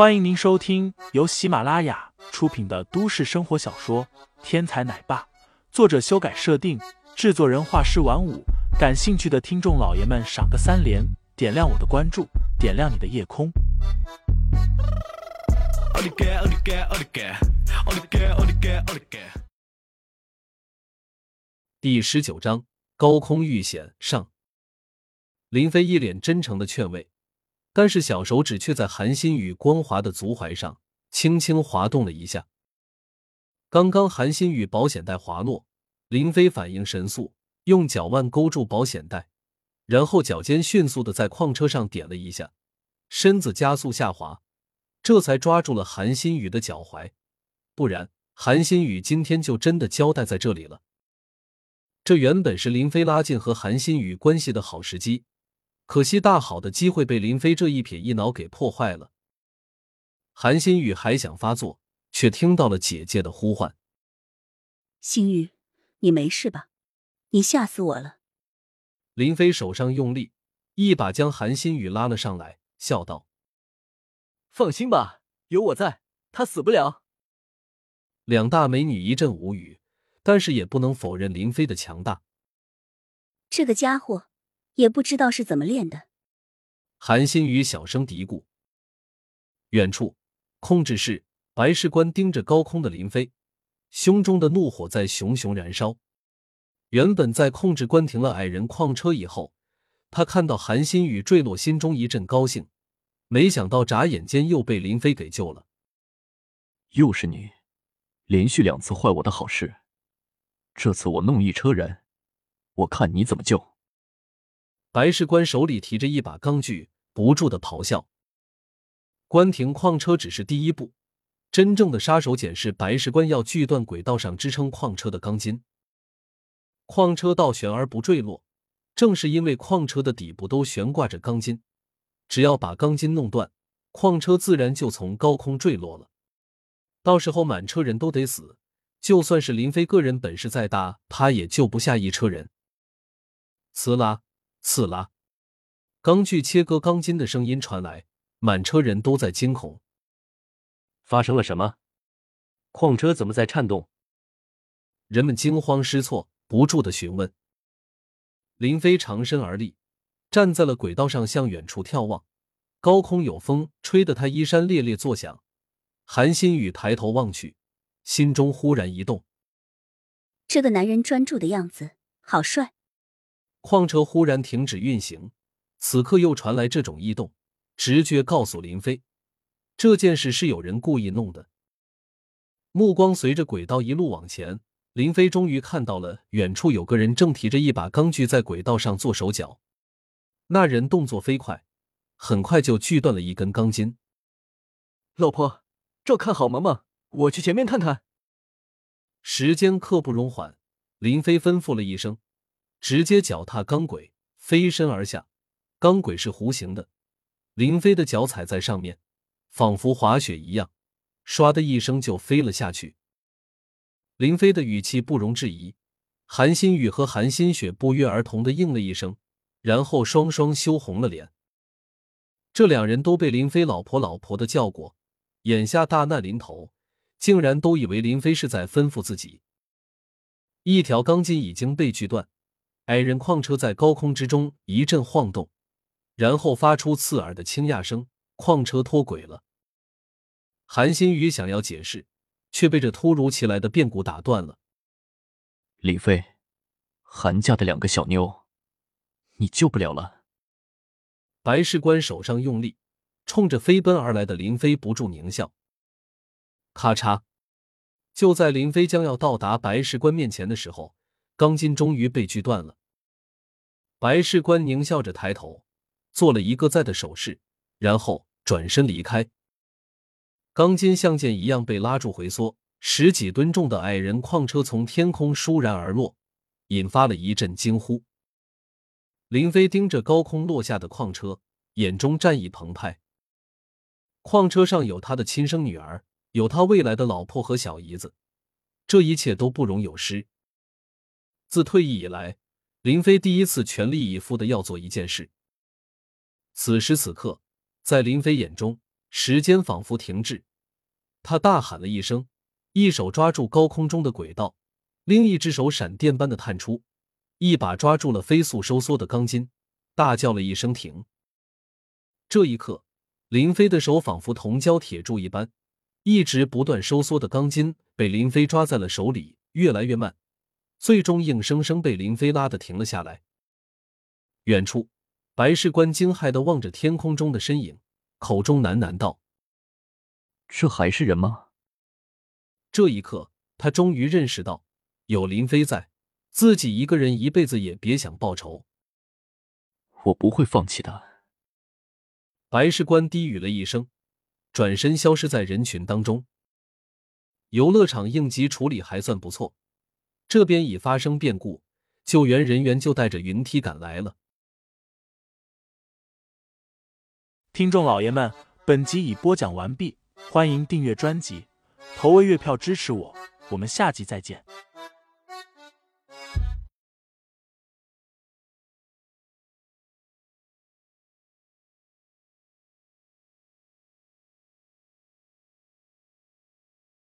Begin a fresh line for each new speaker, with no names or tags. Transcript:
欢迎您收听由喜马拉雅出品的都市生活小说《天才奶爸》，作者修改设定，制作人画师晚舞。感兴趣的听众老爷们，赏个三连，点亮我的关注，点亮你的夜空。
第十九章：高空遇险上。林飞一脸真诚的劝慰。但是小手指却在韩新宇光滑的足踝上轻轻滑动了一下。刚刚韩新宇保险带滑落，林飞反应神速，用脚腕勾住保险带，然后脚尖迅速的在矿车上点了一下，身子加速下滑，这才抓住了韩新宇的脚踝。不然，韩新宇今天就真的交代在这里了。这原本是林飞拉近和韩新宇关系的好时机。可惜，大好的机会被林飞这一撇一挠给破坏了。韩新宇还想发作，却听到了姐姐的呼唤：“
新宇，你没事吧？你吓死我了！”
林飞手上用力，一把将韩新宇拉了上来，笑道：“
放心吧，有我在，他死不了。”
两大美女一阵无语，但是也不能否认林飞的强大。
这个家伙。也不知道是怎么练的。
韩新宇小声嘀咕。远处，控制室，白士官盯着高空的林飞，胸中的怒火在熊熊燃烧。原本在控制关停了矮人矿车以后，他看到韩新宇坠落，心中一阵高兴。没想到眨眼间又被林飞给救了。
又是你，连续两次坏我的好事，这次我弄一车人，我看你怎么救。
白士官手里提着一把钢锯，不住的咆哮。关停矿车只是第一步，真正的杀手锏是白士官要锯断轨道上支撑矿车的钢筋。矿车倒悬而不坠落，正是因为矿车的底部都悬挂着钢筋，只要把钢筋弄断，矿车自然就从高空坠落了。到时候满车人都得死，就算是林飞个人本事再大，他也救不下一车人。呲啦。刺啦！钢锯切割钢筋的声音传来，满车人都在惊恐。
发生了什么？矿车怎么在颤动？
人们惊慌失措，不住的询问。林飞长身而立，站在了轨道上，向远处眺望。高空有风，吹得他衣衫猎猎作响。韩新宇抬头望去，心中忽然一动。
这个男人专注的样子，好帅。
矿车忽然停止运行，此刻又传来这种异动，直觉告诉林飞，这件事是有人故意弄的。目光随着轨道一路往前，林飞终于看到了远处有个人正提着一把钢锯在轨道上做手脚。那人动作飞快，很快就锯断了一根钢筋。
老婆，照看好萌萌，我去前面看看。
时间刻不容缓，林飞吩咐了一声。直接脚踏钢轨飞身而下，钢轨是弧形的，林飞的脚踩在上面，仿佛滑雪一样，唰的一声就飞了下去。林飞的语气不容置疑，韩新宇和韩新雪不约而同的应了一声，然后双双羞红了脸。这两人都被林飞老婆老婆的叫过，眼下大难临头，竟然都以为林飞是在吩咐自己。一条钢筋已经被锯断。矮人矿车在高空之中一阵晃动，然后发出刺耳的轻讶声，矿车脱轨了。韩新宇想要解释，却被这突如其来的变故打断了。
李飞，韩家的两个小妞，你救不了了。
白士官手上用力，冲着飞奔而来的林飞不住狞笑。咔嚓！就在林飞将要到达白士官面前的时候，钢筋终于被锯断了。白士官狞笑着抬头，做了一个在的手势，然后转身离开。钢筋像箭一样被拉住回缩，十几吨重的矮人矿车从天空倏然而落，引发了一阵惊呼。林飞盯着高空落下的矿车，眼中战意澎湃。矿车上有他的亲生女儿，有他未来的老婆和小姨子，这一切都不容有失。自退役以来。林飞第一次全力以赴的要做一件事。此时此刻，在林飞眼中，时间仿佛停滞。他大喊了一声，一手抓住高空中的轨道，另一只手闪电般的探出，一把抓住了飞速收缩的钢筋，大叫了一声“停”。这一刻，林飞的手仿佛铜胶铁柱一般，一直不断收缩的钢筋被林飞抓在了手里，越来越慢，最终硬生生被林飞拉的停了下来。远处，白事官惊骇的望着天空中的身影，口中喃喃道。
这还是人吗？
这一刻，他终于认识到，有林飞在，自己一个人一辈子也别想报仇。
我不会放弃的。
白事官低语了一声，转身消失在人群当中。游乐场应急处理还算不错，这边已发生变故，救援人员就带着云梯赶来了。
听众老爷们，本集已播讲完毕。欢迎订阅专辑，投喂月票支持我，我们下集再见。